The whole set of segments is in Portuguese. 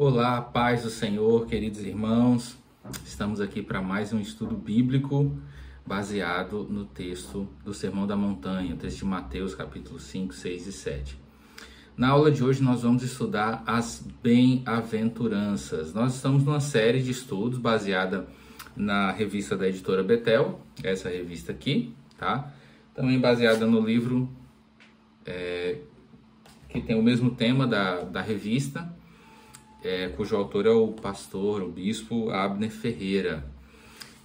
Olá, paz do Senhor, queridos irmãos. Estamos aqui para mais um estudo bíblico baseado no texto do Sermão da Montanha, texto de Mateus, capítulo 5, 6 e 7. Na aula de hoje nós vamos estudar as bem-aventuranças. Nós estamos numa série de estudos baseada na revista da editora Betel, essa revista aqui, tá? Também baseada no livro é, que tem o mesmo tema da, da revista, é, cujo autor é o pastor, o bispo Abner Ferreira.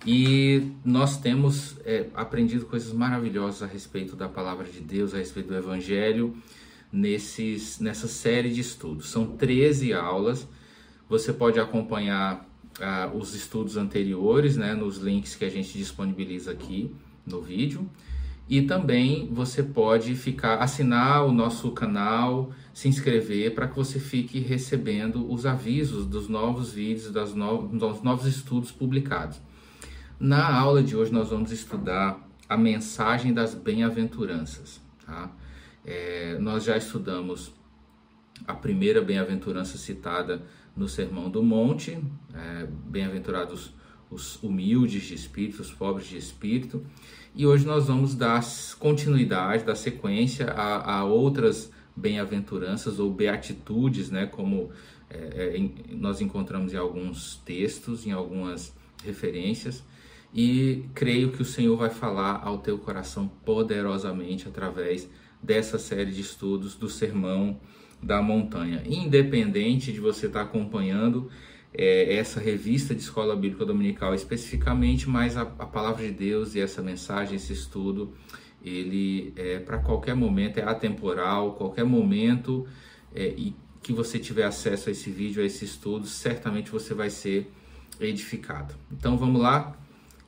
E nós temos é, aprendido coisas maravilhosas a respeito da palavra de Deus, a respeito do Evangelho, nesses, nessa série de estudos. São 13 aulas. Você pode acompanhar ah, os estudos anteriores né, nos links que a gente disponibiliza aqui no vídeo. E também você pode ficar assinar o nosso canal, se inscrever para que você fique recebendo os avisos dos novos vídeos, das no, dos novos estudos publicados. Na aula de hoje nós vamos estudar a mensagem das bem-aventuranças. Tá? É, nós já estudamos a primeira bem-aventurança citada no Sermão do Monte, é, bem-aventurados os humildes de espírito, os pobres de espírito. E hoje nós vamos dar continuidade, dar sequência a, a outras bem-aventuranças ou beatitudes, né, como é, é, em, nós encontramos em alguns textos, em algumas referências. E creio que o Senhor vai falar ao teu coração poderosamente através dessa série de estudos do Sermão da Montanha. Independente de você estar acompanhando é, essa revista de escola bíblica dominical especificamente, mas a, a, palavra de Deus e essa mensagem, esse estudo, ele é para qualquer momento, é atemporal, qualquer momento é, e que você tiver acesso a esse vídeo, a esse estudo, certamente você vai ser edificado. Então vamos lá,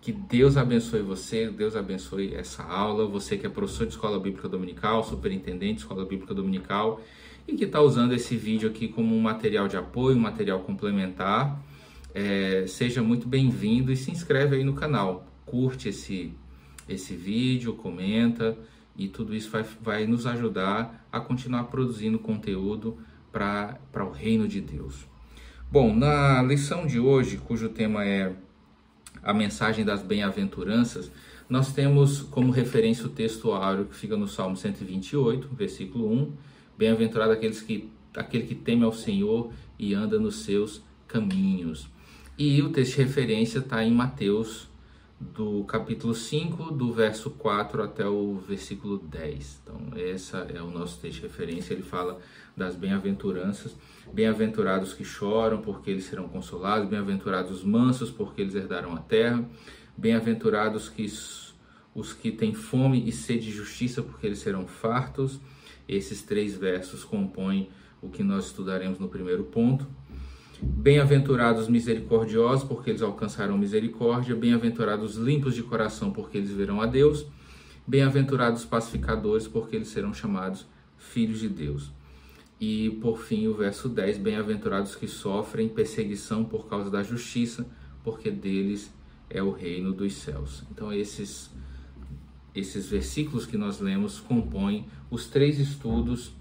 que Deus abençoe você, Deus abençoe essa aula, você que é professor de escola bíblica dominical, superintendente de escola bíblica dominical e que está usando esse vídeo aqui como um material de apoio, um material complementar. É, seja muito bem-vindo e se inscreve aí no canal. Curte esse, esse vídeo, comenta e tudo isso vai, vai nos ajudar a continuar produzindo conteúdo para o reino de Deus. Bom, na lição de hoje, cujo tema é a mensagem das bem-aventuranças, nós temos como referência o texto áureo que fica no Salmo 128, versículo 1 Bem-aventurado aqueles que, aquele que teme ao Senhor e anda nos seus caminhos. E o texto de referência está em Mateus, do capítulo 5, do verso 4 até o versículo 10. Então, essa é o nosso texto de referência. Ele fala das bem-aventuranças. Bem-aventurados que choram, porque eles serão consolados. Bem-aventurados os mansos, porque eles herdarão a terra. Bem-aventurados que os que têm fome e sede de justiça, porque eles serão fartos. Esses três versos compõem o que nós estudaremos no primeiro ponto. Bem-aventurados misericordiosos, porque eles alcançarão misericórdia. Bem-aventurados limpos de coração, porque eles verão a Deus. Bem-aventurados pacificadores, porque eles serão chamados filhos de Deus. E por fim, o verso 10: Bem-aventurados que sofrem perseguição por causa da justiça, porque deles é o reino dos céus. Então, esses esses versículos que nós lemos compõem os três estudos,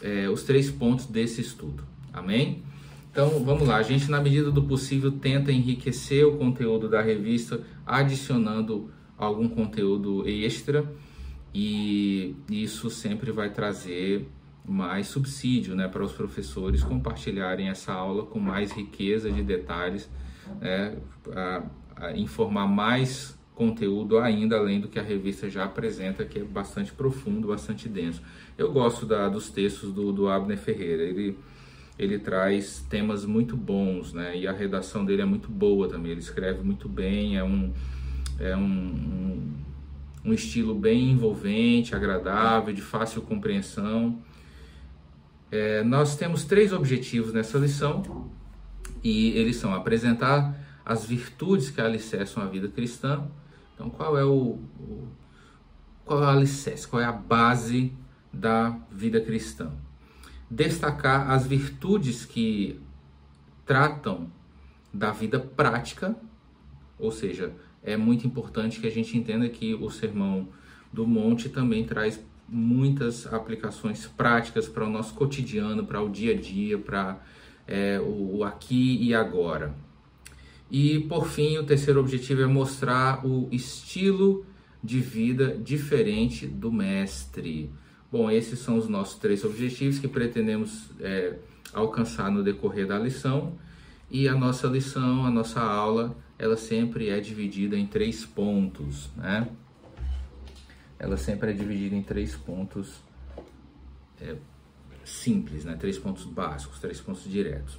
é, os três pontos desse estudo. Amém? Então vamos lá, a gente, na medida do possível, tenta enriquecer o conteúdo da revista, adicionando algum conteúdo extra, e isso sempre vai trazer mais subsídio né, para os professores compartilharem essa aula com mais riqueza de detalhes, né, a, a informar mais conteúdo ainda além do que a revista já apresenta, que é bastante profundo, bastante denso. Eu gosto da, dos textos do, do Abner Ferreira, ele, ele traz temas muito bons, né? E a redação dele é muito boa também, ele escreve muito bem, é um, é um, um, um estilo bem envolvente, agradável, de fácil compreensão. É, nós temos três objetivos nessa lição, e eles são apresentar as virtudes que alicerçam a vida cristã, então, qual é o, o qual é o alicerce, qual é a base da vida cristã? Destacar as virtudes que tratam da vida prática, ou seja, é muito importante que a gente entenda que o Sermão do Monte também traz muitas aplicações práticas para o nosso cotidiano, para o dia a dia, para é, o aqui e agora. E por fim, o terceiro objetivo é mostrar o estilo de vida diferente do mestre. Bom, esses são os nossos três objetivos que pretendemos é, alcançar no decorrer da lição. E a nossa lição, a nossa aula, ela sempre é dividida em três pontos, né? Ela sempre é dividida em três pontos é, simples, né? Três pontos básicos, três pontos diretos.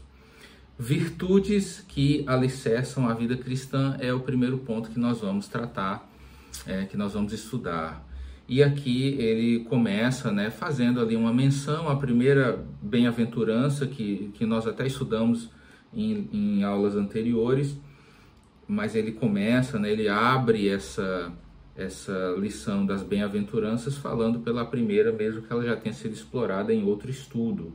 Virtudes que alicerçam a vida cristã é o primeiro ponto que nós vamos tratar, é, que nós vamos estudar. E aqui ele começa né, fazendo ali uma menção à primeira bem-aventurança que, que nós até estudamos em, em aulas anteriores, mas ele começa, né, ele abre essa, essa lição das bem-aventuranças falando pela primeira, mesmo que ela já tenha sido explorada em outro estudo.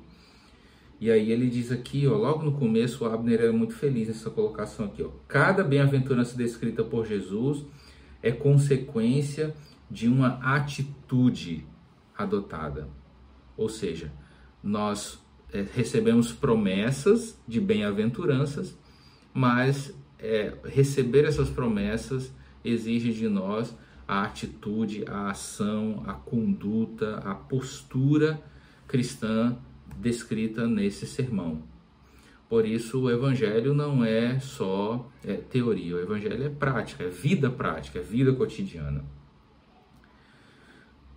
E aí ele diz aqui, ó, logo no começo, o Abner é muito feliz nessa colocação aqui. Ó. Cada bem-aventurança descrita por Jesus é consequência de uma atitude adotada. Ou seja, nós é, recebemos promessas de bem-aventuranças, mas é, receber essas promessas exige de nós a atitude, a ação, a conduta, a postura cristã descrita nesse sermão. Por isso, o Evangelho não é só é, teoria, o Evangelho é prática, é vida prática, é vida cotidiana.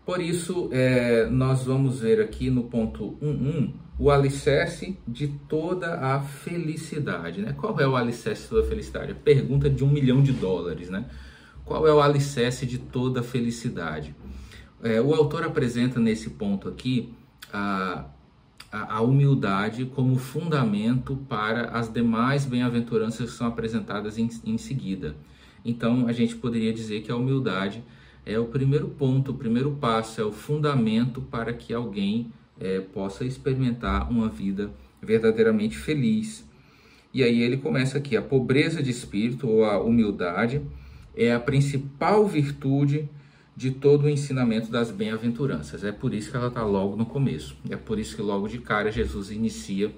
Por isso, é, nós vamos ver aqui no ponto 1.1 o alicerce de toda a felicidade. Né? Qual é o alicerce de toda a felicidade? A pergunta de um milhão de dólares. Né? Qual é o alicerce de toda a felicidade? É, o autor apresenta nesse ponto aqui a, a, a humildade como fundamento para as demais bem-aventuranças que são apresentadas em, em seguida. Então, a gente poderia dizer que a humildade é o primeiro ponto, o primeiro passo, é o fundamento para que alguém é, possa experimentar uma vida verdadeiramente feliz. E aí ele começa aqui: a pobreza de espírito ou a humildade é a principal virtude de todo o ensinamento das bem-aventuranças. É por isso que ela está logo no começo. É por isso que logo de cara Jesus inicia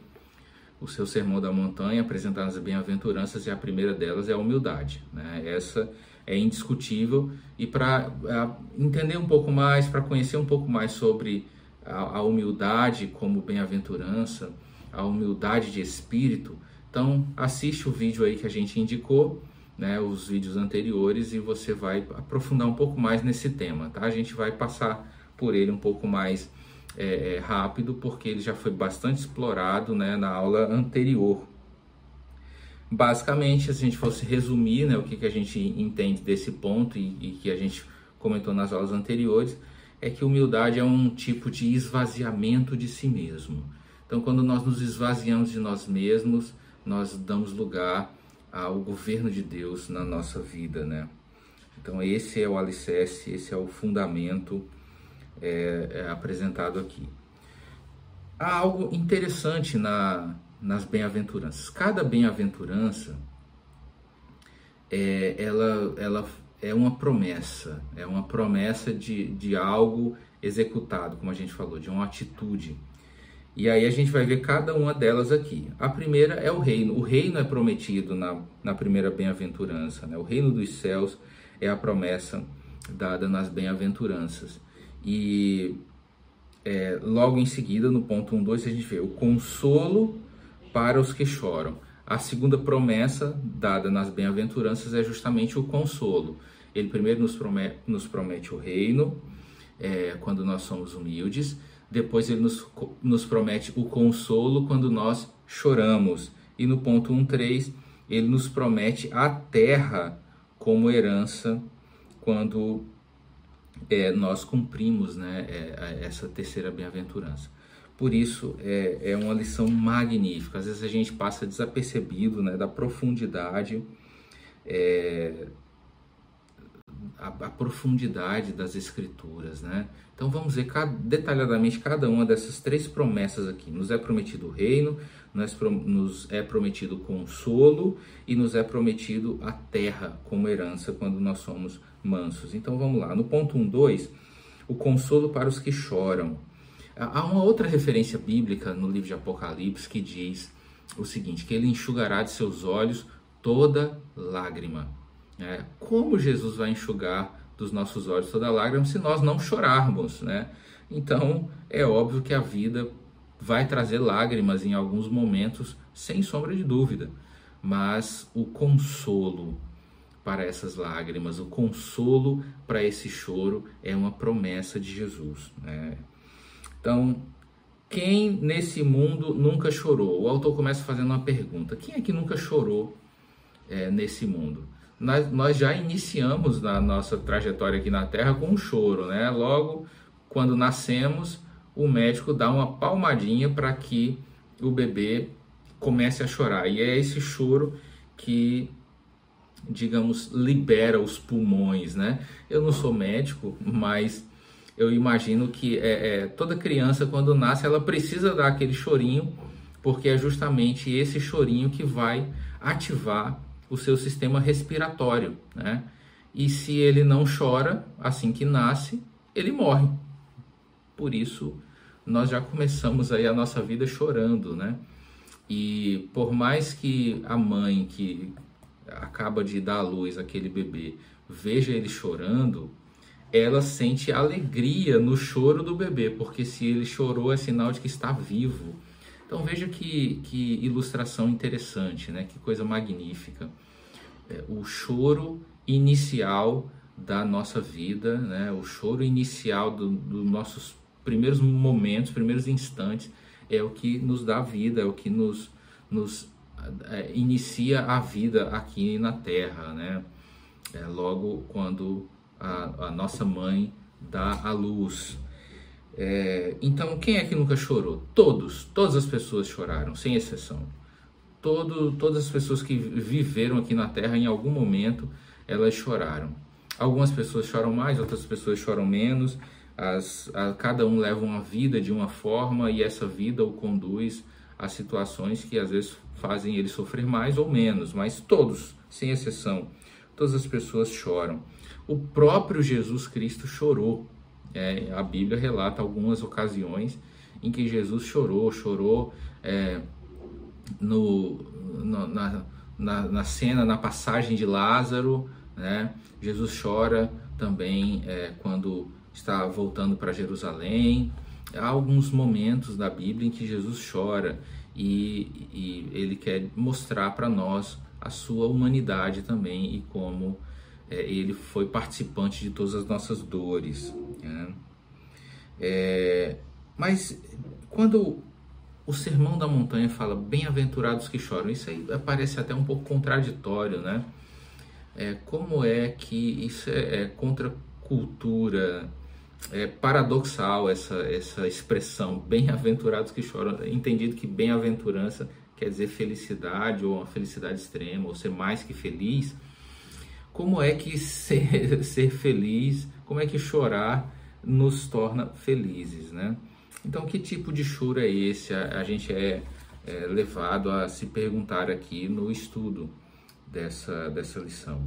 o seu sermão da montanha apresentando as bem-aventuranças e a primeira delas é a humildade. Né? Essa é indiscutível e para entender um pouco mais, para conhecer um pouco mais sobre a, a humildade como bem-aventurança, a humildade de espírito, então assiste o vídeo aí que a gente indicou né, os vídeos anteriores e você vai aprofundar um pouco mais nesse tema, tá? A gente vai passar por ele um pouco mais é, é, rápido, porque ele já foi bastante explorado né, na aula anterior. Basicamente, se a gente fosse resumir né, o que, que a gente entende desse ponto e, e que a gente comentou nas aulas anteriores, é que humildade é um tipo de esvaziamento de si mesmo. Então, quando nós nos esvaziamos de nós mesmos, nós damos lugar ao governo de Deus na nossa vida, né? Então esse é o alicerce, esse é o fundamento é, é apresentado aqui. Há algo interessante na, nas bem-aventuranças. Cada bem-aventurança é, ela, ela é uma promessa, é uma promessa de, de algo executado, como a gente falou, de uma atitude. E aí a gente vai ver cada uma delas aqui. A primeira é o reino. O reino é prometido na, na primeira bem-aventurança. Né? O reino dos céus é a promessa dada nas bem-aventuranças. E é, logo em seguida, no ponto 1, 2, a gente vê o consolo para os que choram. A segunda promessa dada nas bem-aventuranças é justamente o consolo. Ele primeiro nos promete, nos promete o reino, é, quando nós somos humildes, depois ele nos, nos promete o consolo quando nós choramos. E no ponto 1.3, ele nos promete a terra como herança quando é, nós cumprimos né, é, essa terceira bem-aventurança. Por isso, é, é uma lição magnífica. Às vezes a gente passa desapercebido né, da profundidade é, a, a, profundidade das escrituras, né? Então vamos ver cada, detalhadamente cada uma dessas três promessas aqui. Nos é prometido o reino, nos, nos é prometido consolo e nos é prometido a terra como herança quando nós somos mansos. Então vamos lá. No ponto 1, 2, o consolo para os que choram. Há uma outra referência bíblica no livro de Apocalipse que diz o seguinte: que ele enxugará de seus olhos toda lágrima. É, como Jesus vai enxugar dos nossos olhos toda lágrima se nós não chorarmos, né? Então é óbvio que a vida vai trazer lágrimas em alguns momentos, sem sombra de dúvida, mas o consolo para essas lágrimas, o consolo para esse choro é uma promessa de Jesus. Né? Então, quem nesse mundo nunca chorou? O autor começa fazendo uma pergunta: quem é que nunca chorou é, nesse mundo? Nós, nós já iniciamos na nossa trajetória aqui na Terra com um choro, né? Logo, quando nascemos, o médico dá uma palmadinha para que o bebê comece a chorar. E é esse choro que, digamos, libera os pulmões, né? Eu não sou médico, mas eu imagino que é, é, toda criança, quando nasce, ela precisa dar aquele chorinho, porque é justamente esse chorinho que vai ativar o seu sistema respiratório, né? E se ele não chora assim que nasce, ele morre. Por isso, nós já começamos aí a nossa vida chorando, né? E por mais que a mãe que acaba de dar à luz aquele bebê veja ele chorando, ela sente alegria no choro do bebê, porque se ele chorou é sinal de que está vivo. Então veja que, que ilustração interessante, né? que coisa magnífica. É, o choro inicial da nossa vida, né? o choro inicial dos do nossos primeiros momentos, primeiros instantes, é o que nos dá vida, é o que nos, nos é, inicia a vida aqui na Terra. Né? É, logo quando a, a nossa mãe dá a luz. É, então, quem é que nunca chorou? Todos, todas as pessoas choraram, sem exceção. Todo, todas as pessoas que viveram aqui na Terra, em algum momento, elas choraram. Algumas pessoas choram mais, outras pessoas choram menos. As, a, cada um leva uma vida de uma forma e essa vida o conduz a situações que às vezes fazem ele sofrer mais ou menos, mas todos, sem exceção, todas as pessoas choram. O próprio Jesus Cristo chorou. É, a Bíblia relata algumas ocasiões em que Jesus chorou, chorou é, no, no na, na, na, cena, na passagem de Lázaro, né? Jesus chora também é, quando está voltando para Jerusalém. Há alguns momentos da Bíblia em que Jesus chora e, e ele quer mostrar para nós a sua humanidade também e como é, ele foi participante de todas as nossas dores. Né? É, mas quando o Sermão da Montanha fala bem-aventurados que choram, isso aí parece até um pouco contraditório, né? É, como é que isso é, é contra cultura, é paradoxal essa, essa expressão, bem-aventurados que choram, entendido que bem-aventurança quer dizer felicidade ou uma felicidade extrema, ou ser mais que feliz, como é que ser, ser feliz, como é que chorar nos torna felizes, né? Então, que tipo de choro é esse? A, a gente é, é, levado a se perguntar aqui no estudo dessa, dessa lição.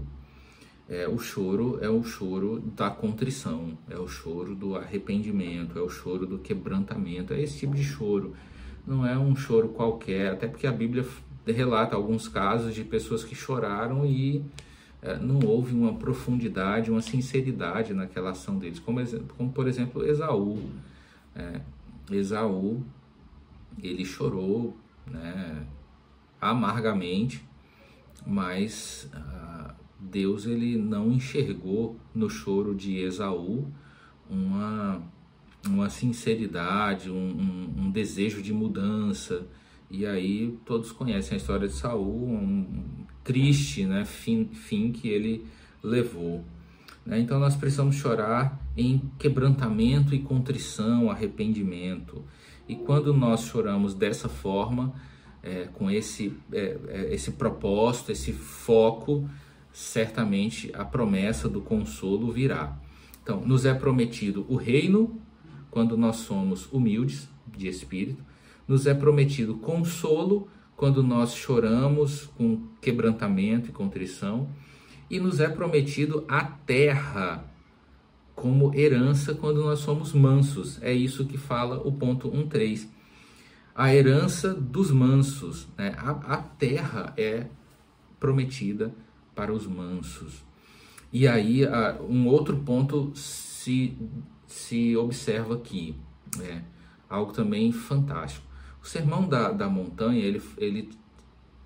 É, o choro é o choro da contrição, é o choro do arrependimento, é o choro do quebrantamento, é esse tipo de choro. Não é um choro qualquer, até porque a Bíblia relata alguns casos de pessoas que choraram e não houve uma profundidade, uma sinceridade naquela ação deles, como, como por exemplo Esaú. É, Esaú, ele chorou né, amargamente, mas ah, Deus ele não enxergou no choro de Esaú uma, uma sinceridade, um, um, um desejo de mudança. E aí todos conhecem a história de Saul, um, triste né, fim, fim que ele levou. Né? Então nós precisamos chorar em quebrantamento e contrição, arrependimento. E quando nós choramos dessa forma, é, com esse, é, é, esse propósito, esse foco, certamente a promessa do consolo virá. Então, nos é prometido o reino quando nós somos humildes de espírito, nos é prometido consolo quando nós choramos com quebrantamento e contrição, e nos é prometido a terra como herança quando nós somos mansos. É isso que fala o ponto 1.3. a herança dos mansos. Né? A, a terra é prometida para os mansos. E aí, um outro ponto se, se observa aqui, é algo também fantástico. O Sermão da, da Montanha, ele, ele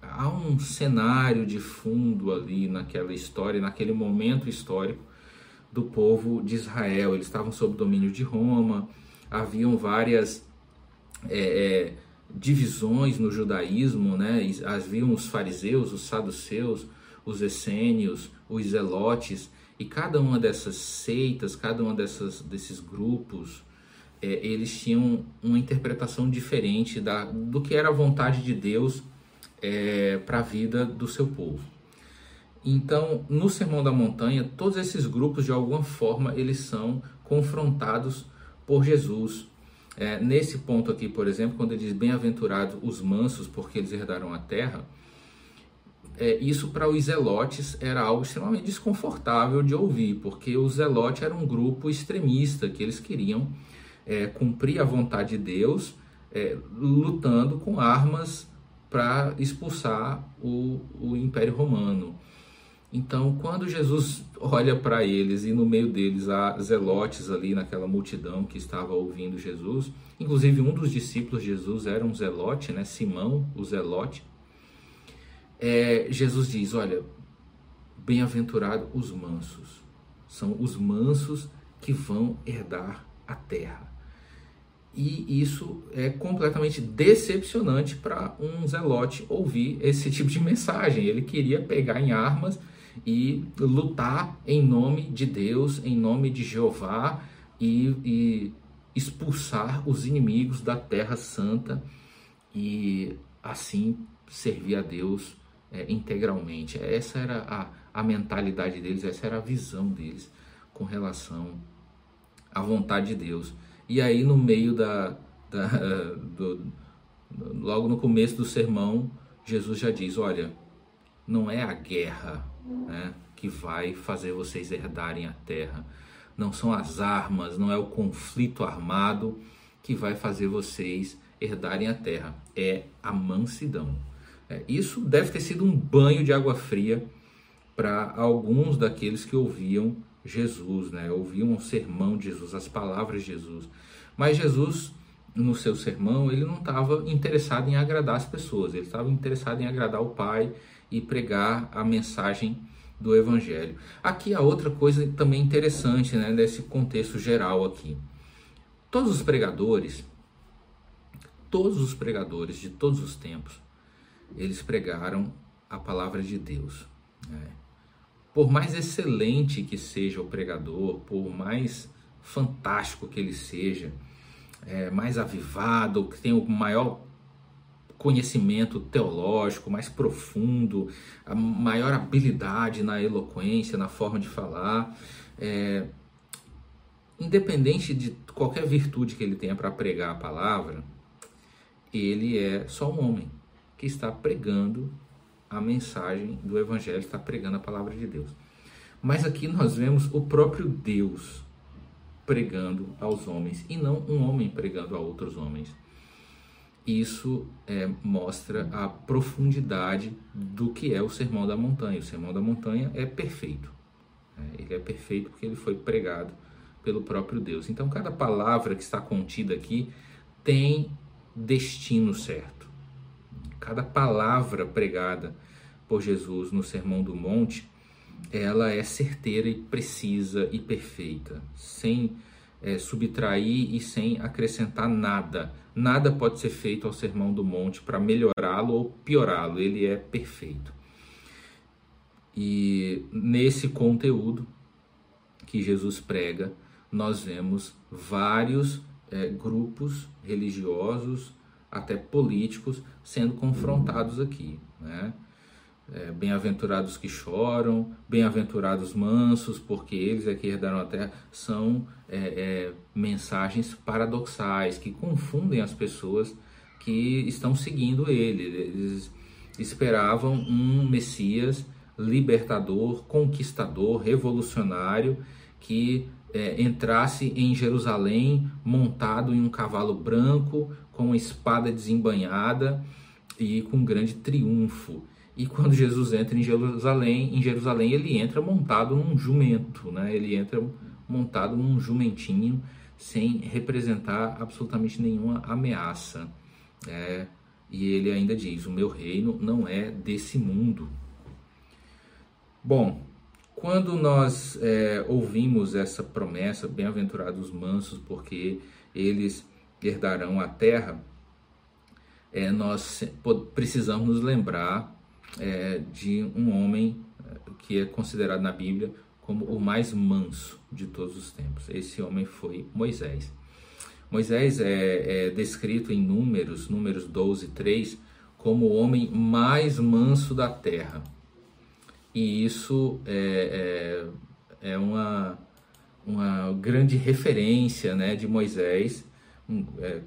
há um cenário de fundo ali naquela história, naquele momento histórico do povo de Israel. Eles estavam sob domínio de Roma, haviam várias é, é, divisões no judaísmo, né? haviam os fariseus, os saduceus, os essênios, os zelotes, e cada uma dessas seitas, cada uma desses grupos, é, eles tinham uma interpretação diferente da, do que era a vontade de Deus é, para a vida do seu povo. Então, no Sermão da Montanha, todos esses grupos, de alguma forma, eles são confrontados por Jesus. É, nesse ponto aqui, por exemplo, quando ele diz bem-aventurados os mansos, porque eles herdaram a terra, é, isso para os zelotes era algo extremamente desconfortável de ouvir, porque o zelote era um grupo extremista, que eles queriam é, cumprir a vontade de Deus, é, lutando com armas para expulsar o, o Império Romano. Então, quando Jesus olha para eles e no meio deles há zelotes ali naquela multidão que estava ouvindo Jesus, inclusive um dos discípulos de Jesus era um zelote, né? Simão, o zelote. É, Jesus diz: Olha, bem-aventurado os mansos, são os mansos que vão herdar a terra. E isso é completamente decepcionante para um zelote ouvir esse tipo de mensagem. Ele queria pegar em armas e lutar em nome de Deus, em nome de Jeová e, e expulsar os inimigos da Terra Santa e assim servir a Deus é, integralmente. Essa era a, a mentalidade deles, essa era a visão deles com relação à vontade de Deus. E aí, no meio da, da do, logo no começo do sermão, Jesus já diz: Olha, não é a guerra né, que vai fazer vocês herdarem a terra, não são as armas, não é o conflito armado que vai fazer vocês herdarem a terra, é a mansidão. É, isso deve ter sido um banho de água fria para alguns daqueles que ouviam Jesus, né? ouviam o sermão de Jesus, as palavras de Jesus. Mas Jesus, no seu sermão, ele não estava interessado em agradar as pessoas, ele estava interessado em agradar o Pai e pregar a mensagem do Evangelho. Aqui a outra coisa também interessante, né, nesse contexto geral aqui. Todos os pregadores, todos os pregadores de todos os tempos, eles pregaram a palavra de Deus. Né? Por mais excelente que seja o pregador, por mais fantástico que ele seja, é, mais avivado, que tenha o maior conhecimento teológico mais profundo, a maior habilidade na eloquência, na forma de falar, é, independente de qualquer virtude que ele tenha para pregar a palavra, ele é só um homem que está pregando a mensagem do Evangelho, está pregando a palavra de Deus. Mas aqui nós vemos o próprio Deus pregando aos homens e não um homem pregando a outros homens. Isso é, mostra a profundidade do que é o Sermão da Montanha. O Sermão da Montanha é perfeito. Né? Ele é perfeito porque ele foi pregado pelo próprio Deus. Então, cada palavra que está contida aqui tem destino certo cada palavra pregada por Jesus no Sermão do Monte, ela é certeira e precisa e perfeita, sem é, subtrair e sem acrescentar nada. Nada pode ser feito ao Sermão do Monte para melhorá-lo ou piorá-lo, ele é perfeito. E nesse conteúdo que Jesus prega, nós vemos vários é, grupos religiosos até políticos sendo confrontados aqui. Né? É, bem-aventurados que choram, bem-aventurados mansos, porque eles é que herdaram a terra, são é, é, mensagens paradoxais que confundem as pessoas que estão seguindo ele. Eles esperavam um Messias libertador, conquistador, revolucionário, que é, entrasse em Jerusalém montado em um cavalo branco, com uma espada desembanhada e com grande triunfo. E quando Jesus entra em Jerusalém, em Jerusalém ele entra montado num jumento, né? Ele entra montado num jumentinho sem representar absolutamente nenhuma ameaça. É, e ele ainda diz: O meu reino não é desse mundo. Bom, quando nós é, ouvimos essa promessa, bem-aventurados mansos, porque eles herdarão a terra, é, nós precisamos nos lembrar é, de um homem é, que é considerado na Bíblia como o mais manso de todos os tempos. Esse homem foi Moisés. Moisés é, é descrito em Números, Números 12, 3, como o homem mais manso da terra. E isso é, é, é uma, uma grande referência né, de Moisés,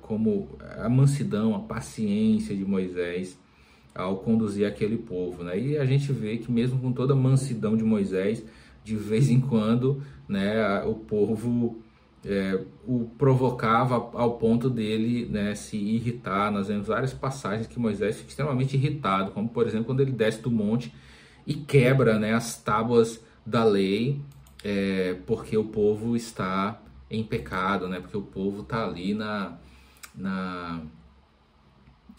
como a mansidão, a paciência de Moisés ao conduzir aquele povo. Né? E a gente vê que mesmo com toda a mansidão de Moisés, de vez em quando né, o povo é, o provocava ao ponto dele né, se irritar. Nós vemos várias passagens que Moisés fica extremamente irritado, como por exemplo quando ele desce do monte e quebra né, as tábuas da lei, é, porque o povo está em pecado, né, porque o povo está ali na, na,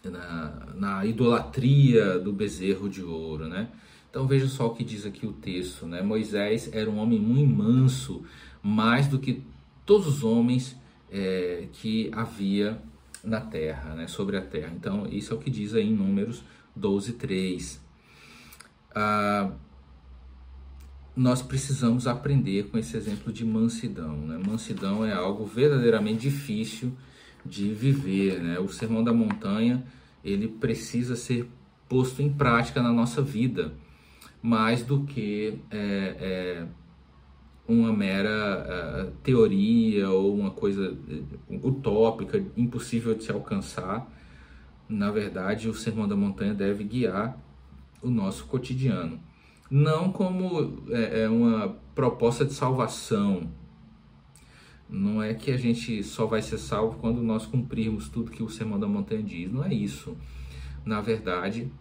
na, na, idolatria do bezerro de ouro. Né? Então veja só o que diz aqui o texto. Né? Moisés era um homem muito manso, mais do que todos os homens é, que havia na terra, né, sobre a terra. Então, isso é o que diz aí em Números 12, 3. Ah, nós precisamos aprender com esse exemplo de mansidão. Né? Mansidão é algo verdadeiramente difícil de viver. Né? O Sermão da Montanha ele precisa ser posto em prática na nossa vida, mais do que é, é, uma mera uh, teoria ou uma coisa uh, utópica, impossível de se alcançar. Na verdade, o Sermão da Montanha deve guiar o nosso cotidiano. Não como é, é uma proposta de salvação. Não é que a gente só vai ser salvo quando nós cumprirmos tudo que o Sermão da Montanha diz. Não é isso. Na verdade,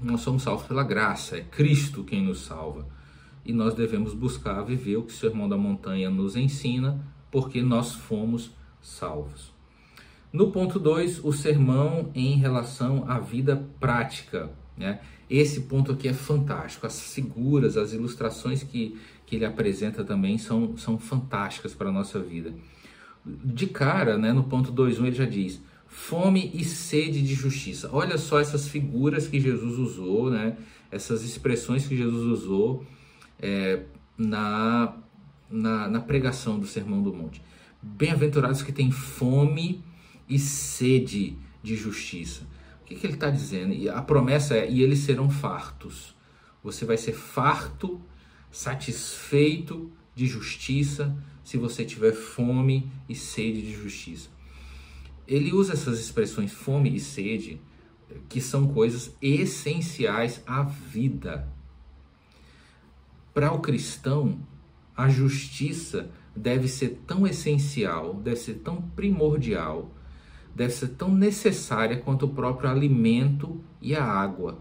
nós somos salvos pela graça. É Cristo quem nos salva e nós devemos buscar viver o que o Sermão da Montanha nos ensina, porque nós fomos salvos. No ponto 2, o sermão em relação à vida prática. Né? Esse ponto aqui é fantástico. As figuras, as ilustrações que, que ele apresenta também são, são fantásticas para a nossa vida. De cara, né, no ponto 2.1 ele já diz, fome e sede de justiça. Olha só essas figuras que Jesus usou, né? essas expressões que Jesus usou é, na, na, na pregação do Sermão do Monte. Bem-aventurados que têm fome e sede de justiça. Que, que ele está dizendo? E a promessa é: e eles serão fartos. Você vai ser farto, satisfeito de justiça, se você tiver fome e sede de justiça. Ele usa essas expressões fome e sede, que são coisas essenciais à vida. Para o cristão, a justiça deve ser tão essencial, deve ser tão primordial, deve ser tão necessária quanto o próprio alimento e a água.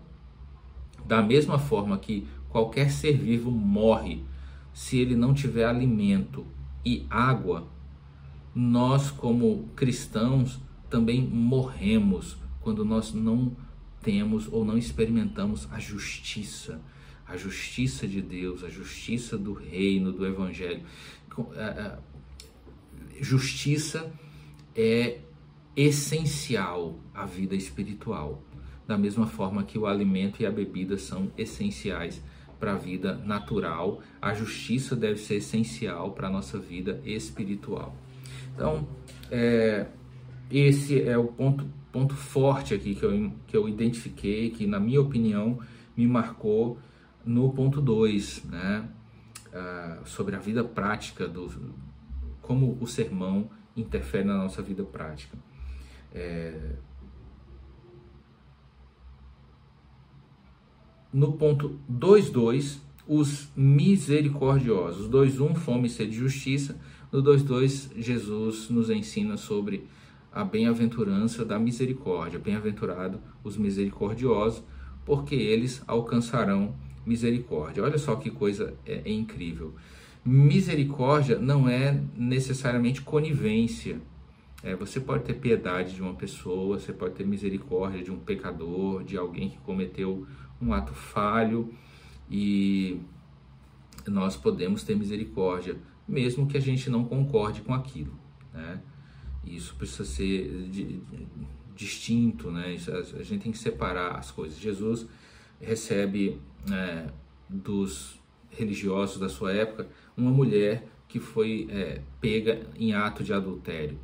Da mesma forma que qualquer ser vivo morre se ele não tiver alimento e água, nós, como cristãos, também morremos quando nós não temos ou não experimentamos a justiça a justiça de Deus, a justiça do reino, do evangelho. Justiça é essencial à vida espiritual, da mesma forma que o alimento e a bebida são essenciais para a vida natural, a justiça deve ser essencial para a nossa vida espiritual. Então, é, esse é o ponto, ponto forte aqui que eu, que eu identifiquei, que na minha opinião me marcou no ponto 2, né, uh, sobre a vida prática, do, como o sermão interfere na nossa vida prática. É, no ponto 2.2, os misericordiosos. 2.1, fome e sede de justiça. No 2.2, Jesus nos ensina sobre a bem-aventurança da misericórdia. Bem-aventurado os misericordiosos, porque eles alcançarão misericórdia. Olha só que coisa é, é incrível. Misericórdia não é necessariamente conivência. É, você pode ter piedade de uma pessoa, você pode ter misericórdia de um pecador, de alguém que cometeu um ato falho e nós podemos ter misericórdia, mesmo que a gente não concorde com aquilo. Né? Isso precisa ser distinto, né? a gente tem que separar as coisas. Jesus recebe é, dos religiosos da sua época uma mulher que foi é, pega em ato de adultério.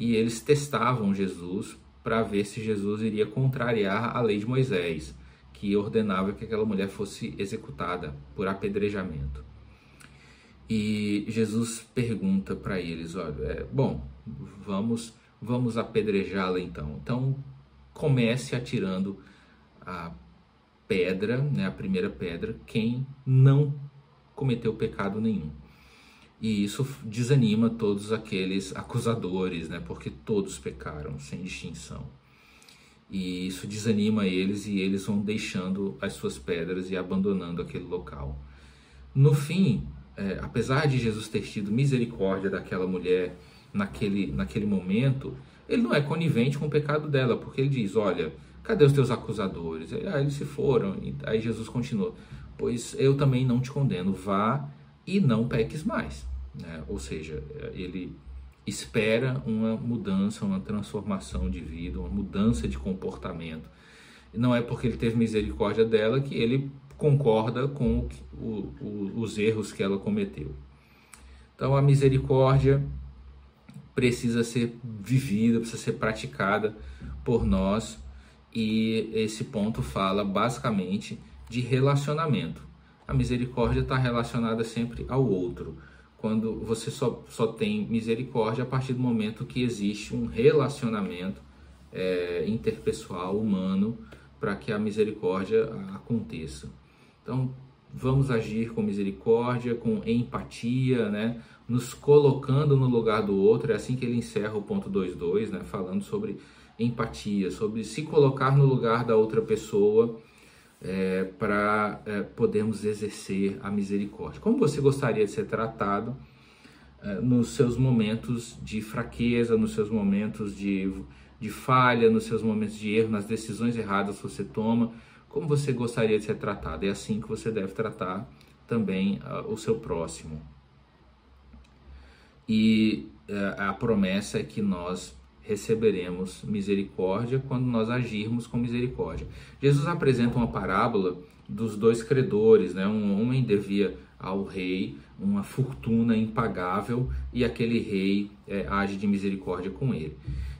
E eles testavam Jesus para ver se Jesus iria contrariar a lei de Moisés, que ordenava que aquela mulher fosse executada por apedrejamento. E Jesus pergunta para eles: olha, é, bom, vamos, vamos apedrejá-la então. Então comece atirando a pedra, né, a primeira pedra, quem não cometeu pecado nenhum. E isso desanima todos aqueles acusadores, né, porque todos pecaram sem distinção. E isso desanima eles e eles vão deixando as suas pedras e abandonando aquele local. No fim, é, apesar de Jesus ter tido misericórdia daquela mulher naquele, naquele momento, ele não é conivente com o pecado dela, porque ele diz: Olha, cadê os teus acusadores? Ah, eles se foram. Aí Jesus continua: Pois eu também não te condeno, vá e não peques mais. Né? Ou seja, ele espera uma mudança, uma transformação de vida, uma mudança de comportamento. Não é porque ele teve misericórdia dela que ele concorda com o, o, os erros que ela cometeu. Então a misericórdia precisa ser vivida, precisa ser praticada por nós e esse ponto fala basicamente de relacionamento. A misericórdia está relacionada sempre ao outro. Quando você só, só tem misericórdia a partir do momento que existe um relacionamento é, interpessoal, humano, para que a misericórdia aconteça. Então, vamos agir com misericórdia, com empatia, né? nos colocando no lugar do outro. É assim que ele encerra o ponto 2.2, né? falando sobre empatia, sobre se colocar no lugar da outra pessoa é, para é, podermos exercer a misericórdia. Como você gostaria de ser tratado é, nos seus momentos de fraqueza, nos seus momentos de, de falha, nos seus momentos de erro, nas decisões erradas que você toma? como você gostaria de ser tratado. É assim que você deve tratar também uh, o seu próximo. E uh, a promessa é que nós receberemos misericórdia quando nós agirmos com misericórdia. Jesus apresenta uma parábola dos dois credores, né? Um homem devia ao rei uma fortuna impagável e aquele rei é, age de misericórdia com ele.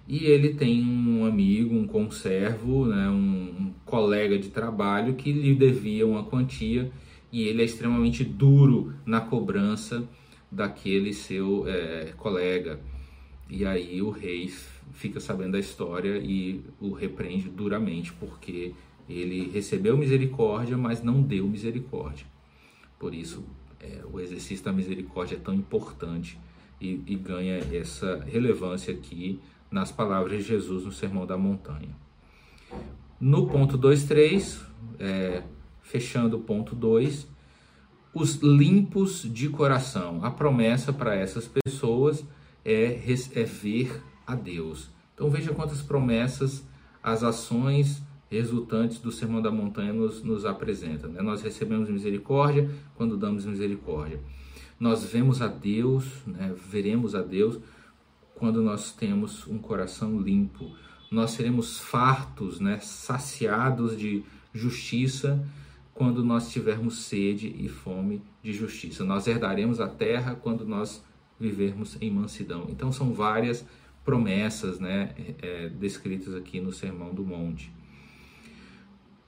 E ele tem um amigo, um conservo, né, um, um colega de trabalho que lhe devia uma quantia e ele é extremamente duro na cobrança daquele seu é, colega. E aí o rei fica sabendo da história e o repreende duramente porque ele recebeu misericórdia, mas não deu misericórdia. Por isso, é, o exercício da misericórdia é tão importante e, e ganha essa relevância aqui nas palavras de Jesus no Sermão da Montanha. No ponto 2.3, é, fechando o ponto 2, os limpos de coração. A promessa para essas pessoas é, é ver a Deus. Então veja quantas promessas as ações resultantes do Sermão da Montanha nos, nos apresentam. Né? Nós recebemos misericórdia quando damos misericórdia. Nós vemos a Deus, né? veremos a Deus quando nós temos um coração limpo. Nós seremos fartos, né, saciados de justiça quando nós tivermos sede e fome de justiça. Nós herdaremos a terra quando nós vivermos em mansidão. Então são várias promessas, né, é, descritas aqui no Sermão do Monte.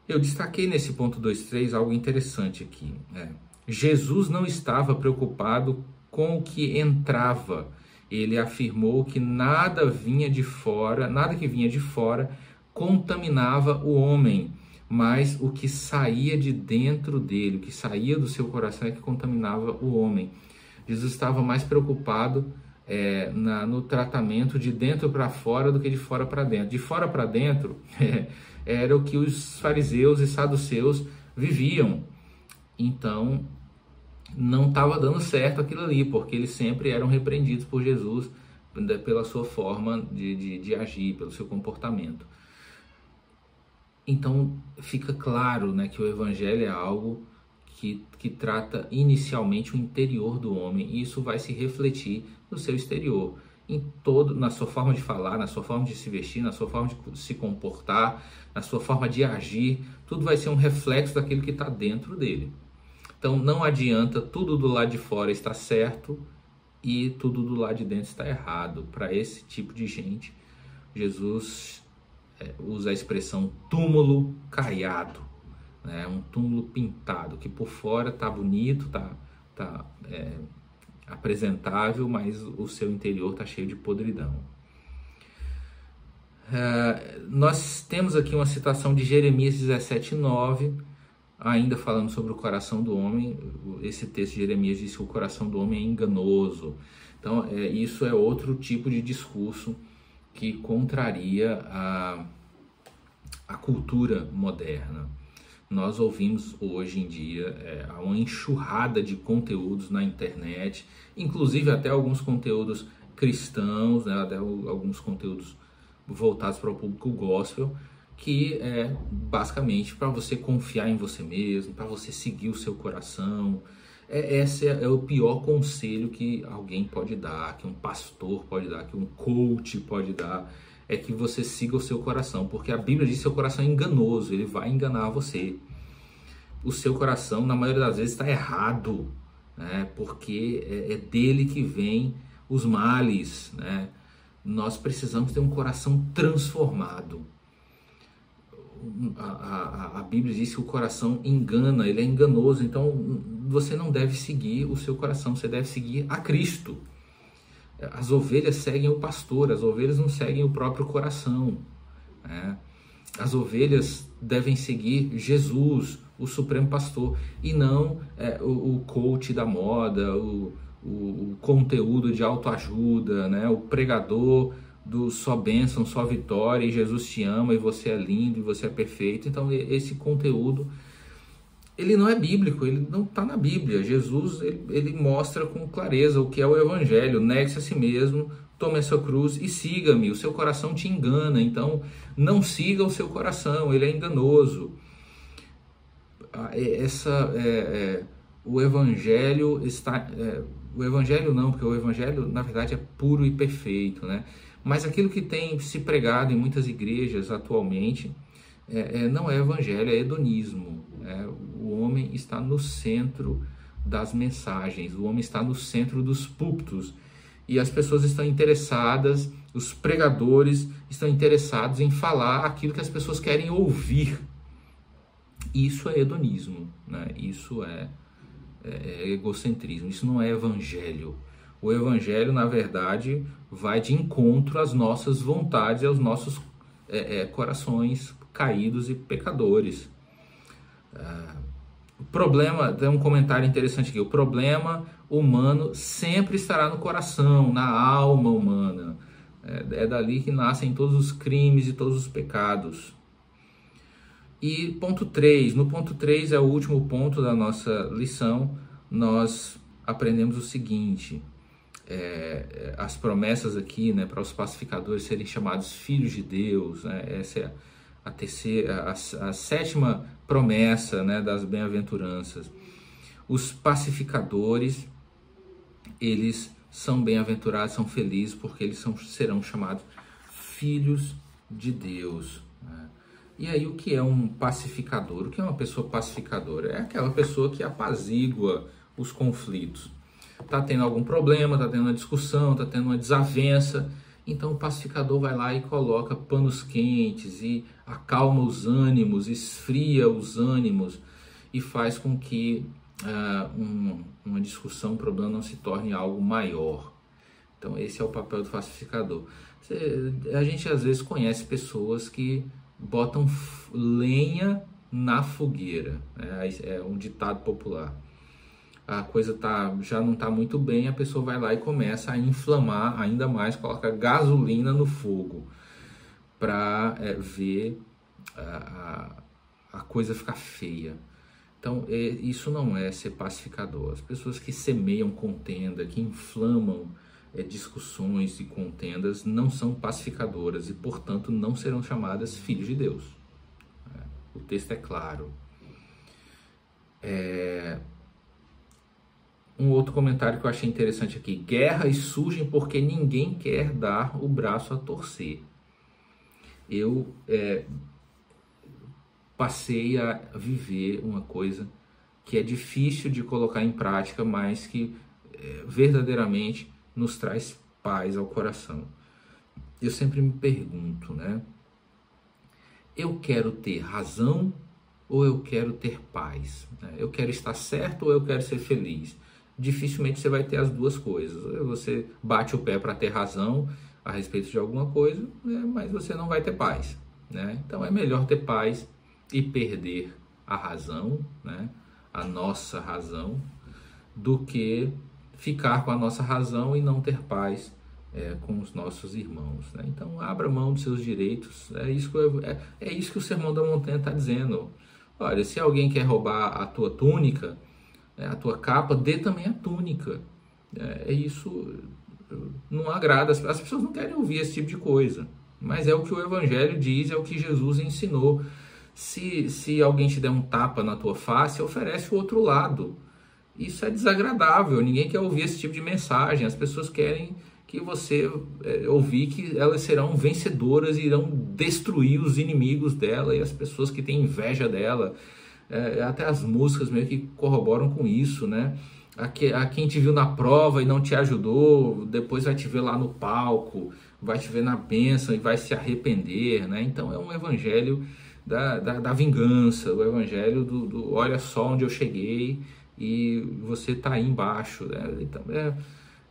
Eu destaquei nesse ponto 2.3 algo interessante aqui. Né? Jesus não estava preocupado com o que entrava ele afirmou que nada vinha de fora, nada que vinha de fora contaminava o homem, mas o que saía de dentro dele, o que saía do seu coração é que contaminava o homem. Jesus estava mais preocupado é, na, no tratamento de dentro para fora do que de fora para dentro. De fora para dentro é, era o que os fariseus e saduceus viviam. Então não estava dando certo aquilo ali, porque eles sempre eram repreendidos por Jesus né, pela sua forma de, de, de agir, pelo seu comportamento. Então fica claro né, que o Evangelho é algo que, que trata inicialmente o interior do homem e isso vai se refletir no seu exterior, em todo, na sua forma de falar, na sua forma de se vestir, na sua forma de se comportar, na sua forma de agir, tudo vai ser um reflexo daquilo que está dentro dele. Então não adianta tudo do lado de fora estar certo e tudo do lado de dentro está errado. Para esse tipo de gente, Jesus é, usa a expressão túmulo caiado, né? um túmulo pintado, que por fora está bonito, está tá, é, apresentável, mas o seu interior está cheio de podridão. É, nós temos aqui uma citação de Jeremias 17,9, ainda falando sobre o coração do homem. Esse texto de Jeremias diz que o coração do homem é enganoso. Então, é, isso é outro tipo de discurso que contraria a, a cultura moderna. Nós ouvimos hoje em dia é, uma enxurrada de conteúdos na internet, inclusive até alguns conteúdos cristãos, né, até alguns conteúdos voltados para o público gospel, que é basicamente para você confiar em você mesmo, para você seguir o seu coração, é, esse é, é, o pior conselho que alguém pode dar, que um pastor pode dar, que um coach pode dar, é que você siga o seu coração, porque a Bíblia diz que seu coração é enganoso, ele vai enganar você. O seu coração, na maioria das vezes, está errado, né? porque é, é dele que vem os males. Né? Nós precisamos ter um coração transformado a, a, a, Bíblia diz que o coração engana, ele é enganoso, então você não deve seguir o seu coração, você deve seguir a Cristo. As ovelhas seguem o pastor, as ovelhas não seguem o próprio coração. Né? As ovelhas devem seguir Jesus, o Supremo Pastor, e não é, o, o coach da moda, o, o, conteúdo de autoajuda, né? o pregador do só bênção, só vitória, e Jesus te ama, e você é lindo, e você é perfeito. Então, esse conteúdo, ele não é bíblico, ele não está na Bíblia. Jesus, ele, ele, mostra com clareza o que é o Evangelho. Negue-se a si mesmo, tome a sua cruz e siga-me. O seu coração te engana, então não siga o seu coração, ele é enganoso. Ah, é, essa, é, é, o Evangelho está... É, o Evangelho não, porque o Evangelho, na verdade, é puro e perfeito, né? Mas aquilo que tem se pregado em muitas igrejas atualmente é, é, não é evangelho, é hedonismo. É, o homem está no centro das mensagens, o homem está no centro dos púlpitos e as pessoas estão interessadas, os pregadores estão interessados em falar aquilo que as pessoas querem ouvir. Isso é hedonismo, né? isso é, é egocentrismo, isso não é evangelho. O evangelho, na verdade, vai de encontro às nossas vontades aos nossos é, é, corações caídos e pecadores. Ah, o problema, tem um comentário interessante aqui: o problema humano sempre estará no coração, na alma humana. É, é dali que nascem todos os crimes e todos os pecados. E ponto 3, no ponto 3 é o último ponto da nossa lição, nós aprendemos o seguinte: é, as promessas aqui né, para os pacificadores serem chamados filhos de Deus. Né, essa é a, terceira, a, a sétima promessa né, das bem-aventuranças. Os pacificadores, eles são bem-aventurados, são felizes, porque eles são, serão chamados filhos de Deus. Né? E aí, o que é um pacificador? O que é uma pessoa pacificadora? É aquela pessoa que apazigua os conflitos está tendo algum problema, está tendo uma discussão, está tendo uma desavença. Então o pacificador vai lá e coloca panos quentes e acalma os ânimos, esfria os ânimos e faz com que uh, um, uma discussão, um problema não se torne algo maior. Então esse é o papel do pacificador. A gente às vezes conhece pessoas que botam lenha na fogueira. Né? É um ditado popular a coisa tá, já não está muito bem, a pessoa vai lá e começa a inflamar ainda mais, coloca gasolina no fogo para é, ver a, a, coisa ficar feia. Então, é, isso não é ser pacificador. As pessoas que semeiam contenda, que inflamam é, discussões e contendas, não são pacificadoras e, portanto, não serão chamadas filhos de Deus. É, o texto é claro. É, um outro comentário que eu achei interessante aqui: guerras surgem porque ninguém quer dar o braço a torcer. Eu é, passei a viver uma coisa que é difícil de colocar em prática, mas que é, verdadeiramente nos traz paz ao coração. Eu sempre me pergunto, né? Eu quero ter razão ou eu quero ter paz? Eu quero estar certo ou eu quero ser feliz? Dificilmente você vai ter as duas coisas. Você bate o pé para ter razão a respeito de alguma coisa, né, mas você não vai ter paz. Né? Então é melhor ter paz e perder a razão, né? a nossa razão, do que ficar com a nossa razão e não ter paz é, com os nossos irmãos. Né? Então abra mão dos seus direitos. É isso que, eu, é, é isso que o Sermão da Montanha está dizendo. Olha, se alguém quer roubar a tua túnica, é, a tua capa, dê também a túnica. É, é, isso não agrada, as pessoas não querem ouvir esse tipo de coisa, mas é o que o Evangelho diz, é o que Jesus ensinou. Se, se alguém te der um tapa na tua face, oferece o outro lado. Isso é desagradável, ninguém quer ouvir esse tipo de mensagem. As pessoas querem que você é, ouvir que elas serão vencedoras e irão destruir os inimigos dela e as pessoas que têm inveja dela é, até as músicas meio que corroboram com isso, né? A, que, a quem te viu na prova e não te ajudou, depois vai te ver lá no palco, vai te ver na bênção e vai se arrepender, né? Então é um evangelho da, da, da vingança, o evangelho do, do, olha só onde eu cheguei e você está aí embaixo, né? Então é,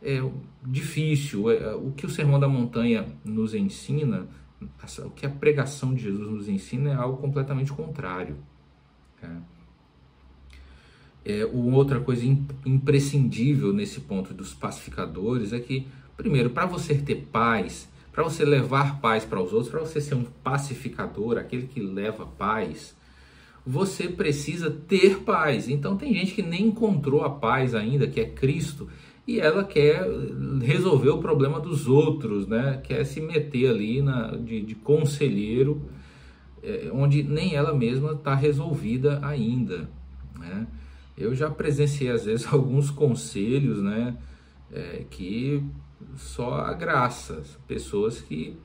é difícil. É, o que o Sermão da Montanha nos ensina, o que a pregação de Jesus nos ensina é algo completamente contrário. É, uma outra coisa imprescindível nesse ponto dos pacificadores é que, primeiro, para você ter paz, para você levar paz para os outros, para você ser um pacificador, aquele que leva paz, você precisa ter paz. Então tem gente que nem encontrou a paz ainda, que é Cristo, e ela quer resolver o problema dos outros, né? Quer se meter ali na, de, de conselheiro é, onde nem ela mesma está resolvida ainda. Né? Eu já presenciei às vezes alguns conselhos né, é, que só a graça, pessoas que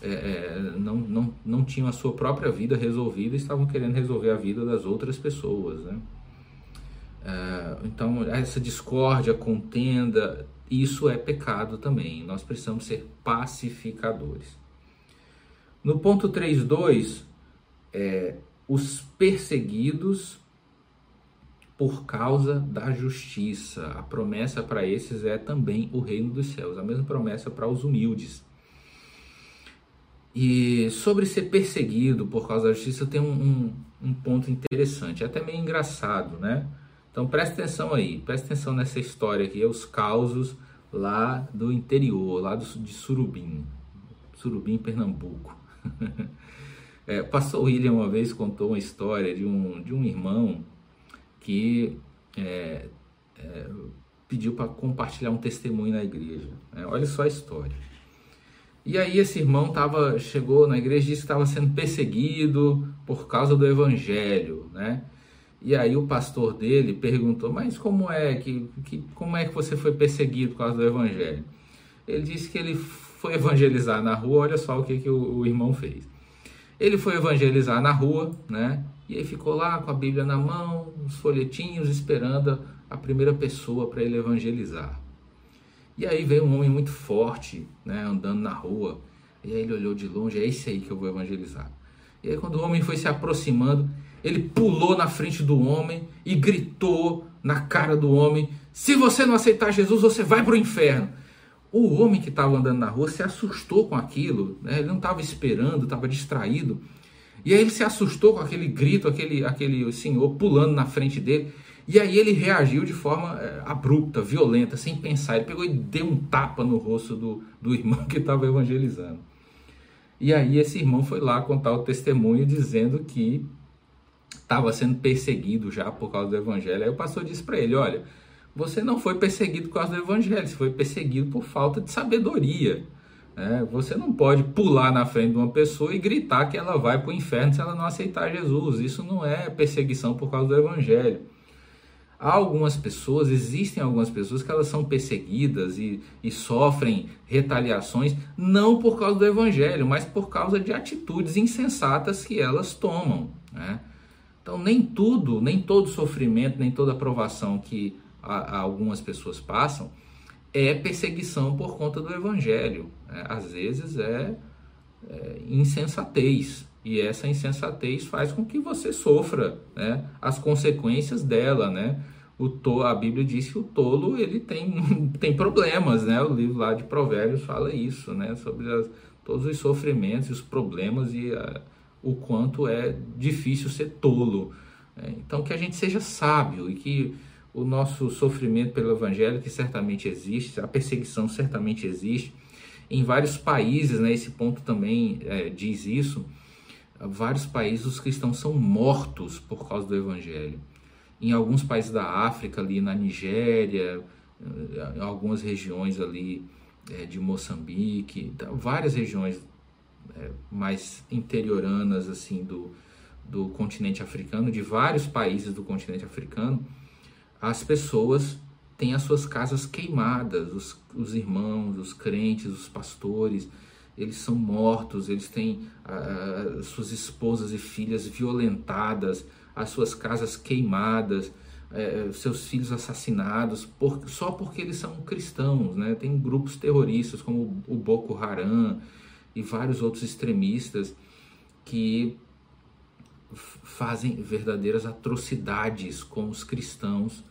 é, não, não, não tinham a sua própria vida resolvida e estavam querendo resolver a vida das outras pessoas. Né? Então, essa discórdia, contenda, isso é pecado também. Nós precisamos ser pacificadores. No ponto 3.2, é, os perseguidos por causa da justiça. A promessa para esses é também o reino dos céus, a mesma promessa para os humildes. E sobre ser perseguido por causa da justiça tem um, um, um ponto interessante, até meio engraçado, né? Então preste atenção aí, preste atenção nessa história aqui, é os causos lá do interior, lá do, de Surubim, Surubim, Pernambuco. É, o pastor William uma vez contou uma história de um, de um irmão que é, é, pediu para compartilhar um testemunho na igreja. Né? Olha só a história. E aí esse irmão tava, chegou na igreja e disse que estava sendo perseguido por causa do evangelho, né? E aí o pastor dele perguntou, mas como é que, que como é que você foi perseguido por causa do evangelho? Ele disse que ele foi evangelizar na rua, olha só o que, que o, o irmão fez. Ele foi evangelizar na rua, né? E aí ficou lá com a Bíblia na mão, os folhetinhos, esperando a primeira pessoa para ele evangelizar. E aí veio um homem muito forte, né, andando na rua. E aí ele olhou de longe, é esse aí que eu vou evangelizar. E aí quando o homem foi se aproximando, ele pulou na frente do homem e gritou na cara do homem: "Se você não aceitar Jesus, você vai para o inferno". O homem que estava andando na rua se assustou com aquilo, né? ele não estava esperando, estava distraído. E aí ele se assustou com aquele grito, aquele, aquele senhor pulando na frente dele. E aí ele reagiu de forma é, abrupta, violenta, sem pensar. Ele pegou e deu um tapa no rosto do, do irmão que estava evangelizando. E aí esse irmão foi lá contar o testemunho dizendo que estava sendo perseguido já por causa do evangelho. Aí o pastor disse para ele: Olha, você não foi perseguido por causa do evangelho, você foi perseguido por falta de sabedoria. É, você não pode pular na frente de uma pessoa e gritar que ela vai para o inferno se ela não aceitar Jesus. Isso não é perseguição por causa do evangelho. Há algumas pessoas, existem algumas pessoas que elas são perseguidas e, e sofrem retaliações não por causa do evangelho, mas por causa de atitudes insensatas que elas tomam. Né? Então, nem tudo, nem todo sofrimento, nem toda aprovação que a, a algumas pessoas passam é perseguição por conta do evangelho. Né? Às vezes é, é, insensatez. E essa insensatez faz com que você sofra né? as consequências dela. Né? O to, a Bíblia diz que o tolo ele tem, tem problemas. Né? O livro lá de Provérbios fala isso, né? sobre as, todos os sofrimentos e os problemas e a, o quanto é difícil ser tolo. Né? Então, que a gente seja sábio e que o nosso sofrimento pelo Evangelho, que certamente existe, a perseguição certamente existe. Em vários países, né, esse ponto também é, diz isso, vários países os cristãos são mortos por causa do Evangelho. Em alguns países da África, ali na Nigéria, em algumas regiões ali é, de Moçambique, então, várias regiões é, mais interioranas assim do, do continente africano, de vários países do continente africano, as pessoas têm as suas casas queimadas, os, os irmãos, os crentes, os pastores, eles são mortos, eles têm ah, suas esposas e filhas violentadas, as suas casas queimadas, eh, seus filhos assassinados, por, só porque eles são cristãos. Né? Tem grupos terroristas como o Boko Haram e vários outros extremistas que fazem verdadeiras atrocidades com os cristãos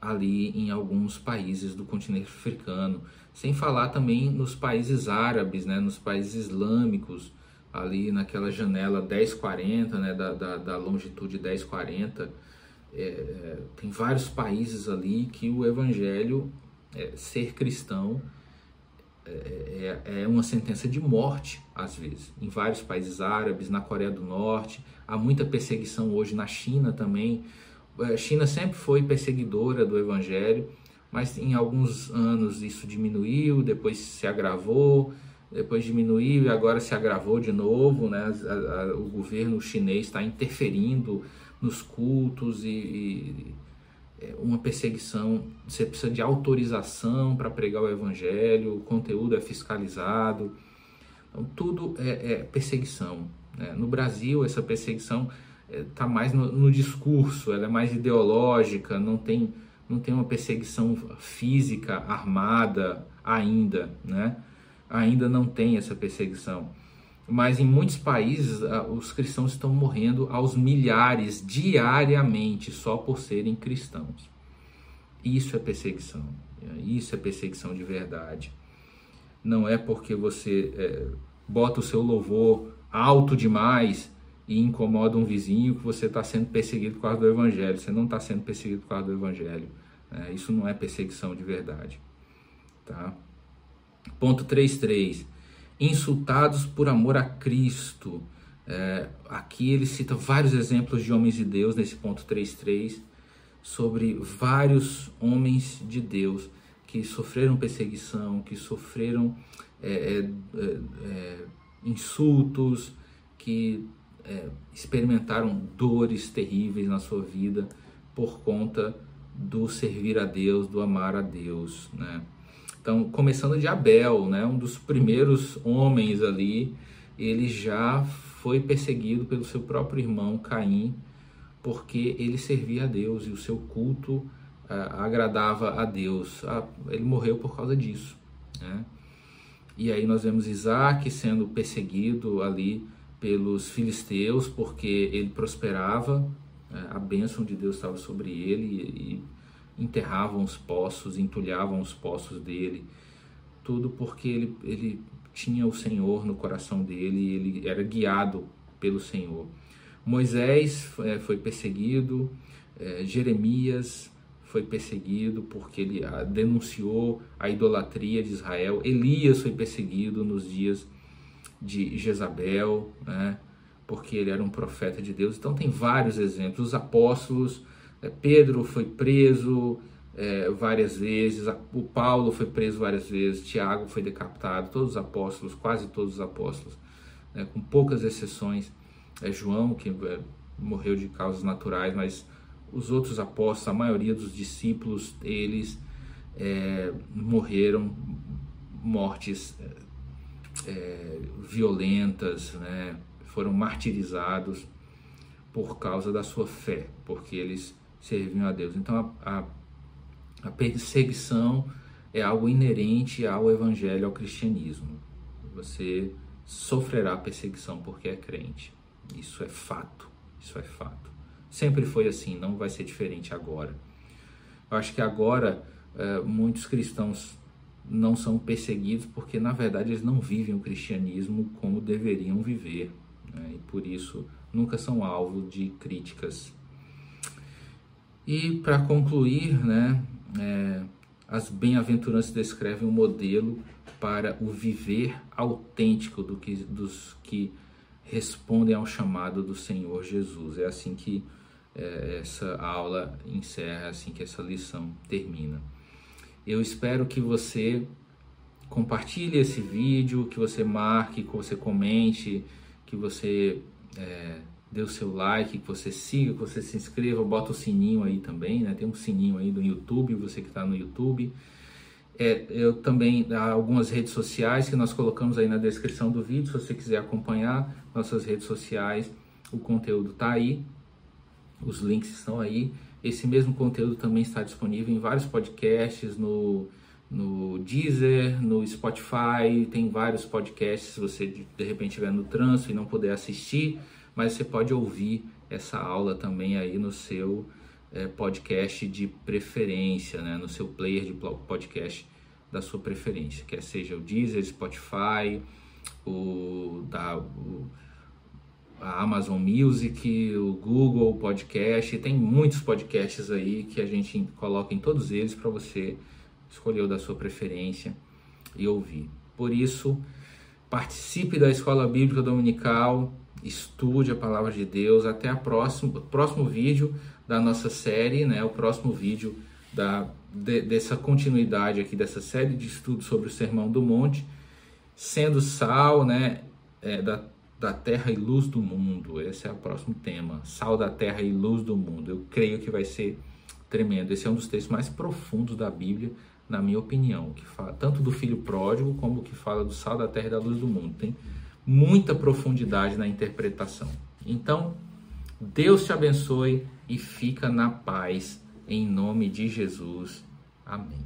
ali em alguns países do continente africano, sem falar também nos países árabes, né, nos países islâmicos, ali naquela janela 1040, né, da, da, da longitude 1040, é, é, tem vários países ali que o evangelho, é, ser cristão, é, é, é uma sentença de morte, às vezes. Em vários países árabes, na Coreia do Norte, há muita perseguição hoje na China também, a é, China sempre foi perseguidora do evangelho, mas em alguns anos isso diminuiu, depois se agravou, depois diminuiu e agora se agravou de novo. Né? O governo chinês está interferindo nos cultos e, e, é uma perseguição. Você precisa de autorização para pregar o evangelho, o conteúdo é fiscalizado. Então, tudo é, é perseguição. Né? No Brasil, essa perseguição está é, mais no, no, discurso, ela é mais ideológica, não tem, não tem uma perseguição física armada ainda, né? Ainda não tem essa perseguição. Mas em muitos países os cristãos estão morrendo aos milhares diariamente só por serem cristãos. Isso é perseguição. Isso é perseguição de verdade. Não é porque você é, bota o seu louvor alto demais e incomoda um vizinho que você está sendo perseguido por causa do evangelho. Você não está sendo perseguido por causa do evangelho. É, isso não é perseguição de verdade. Tá? Ponto 3.3. Insultados por amor a Cristo. É, aqui ele cita vários exemplos de homens de Deus nesse ponto 3.3 sobre vários homens de Deus que sofreram perseguição, que sofreram é, é, é, é insultos, que é, experimentaram dores terríveis na sua vida por conta do servir a Deus, do amar a Deus, né? Então, começando de Abel, né, um dos primeiros homens ali, ele já foi perseguido pelo seu próprio irmão Caim, porque ele servia a Deus e o seu culto ah, agradava a Deus. Ah, ele morreu por causa disso. Né? E aí nós vemos Isaac sendo perseguido ali pelos filisteus, porque ele prosperava, é, a bênção de Deus estava sobre ele e, enterravam os poços, entulhavam os poços dele, tudo porque ele, ele tinha o Senhor no coração dele e ele era guiado pelo Senhor. Moisés é, foi perseguido, É, Jeremias foi perseguido porque ele ah, denunciou a idolatria de Israel. Elias foi perseguido nos dias de Jezabel, né? porque ele era um profeta de Deus. Então tem vários exemplos. Os apóstolos, é, Pedro foi preso é, várias vezes, o Paulo foi preso várias vezes, Tiago foi decapitado, todos os apóstolos, quase todos os apóstolos, né? com poucas exceções. É João que é, morreu de causas naturais, mas os outros apóstolos, a maioria dos discípulos, eles é, morreram mortes é, violentas, né? foram martirizados por causa da sua fé, porque eles serviam a Deus. Então a, a, a perseguição é algo inerente ao evangelho, ao cristianismo. Você sofrerá perseguição porque é crente. Isso é fato. Isso é fato. Sempre foi assim, não vai ser diferente agora. Eu acho que agora é, muitos cristãos não são perseguidos porque, na verdade, eles não vivem o cristianismo como deveriam viver. Né? E por isso nunca são alvo de críticas. E para concluir, né, é, as bem-aventuranças descrevem um modelo para o viver autêntico do que, dos que respondem ao chamado do Senhor Jesus. É assim que é, essa aula encerra, assim que essa lição termina. Eu espero que você compartilhe esse vídeo, que você marque, que você comente, que você é, dê o seu like, que você siga, que você se inscreva, bota o sininho aí também, né? Tem um sininho aí do YouTube, você que está no YouTube. É, eu também há algumas redes sociais que nós colocamos aí na descrição do vídeo, se você quiser acompanhar nossas redes sociais, o conteúdo está aí. Os links estão aí. Esse mesmo conteúdo também está disponível em vários podcasts, no, no Deezer, no Spotify. Tem vários podcasts se você de repente estiver no trânsito e não puder assistir, mas você pode ouvir essa aula também aí no seu é, podcast de preferência, né? no seu player de podcast da sua preferência, quer seja o Deezer, Spotify, o, da, o a Amazon Music, o Google Podcast, tem muitos podcasts aí que a gente coloca em todos eles para você escolher o da sua preferência e ouvir. Por isso, participe da Escola Bíblica Dominical, estude a palavra de Deus. Até a próximo, próximo vídeo da nossa série, né? O próximo vídeo da, de, dessa continuidade aqui dessa série de estudos sobre o Sermão do Monte, sendo sal, né? É, da da terra e luz do mundo. Esse é o próximo tema. Sal da terra e luz do mundo. Eu creio que vai ser tremendo. Esse é um dos textos mais profundos da Bíblia, na minha opinião, que fala tanto do filho pródigo como que fala do sal da terra e da luz do mundo. Tem muita profundidade na interpretação. Então, Deus te abençoe e fica na paz em nome de Jesus. Amém.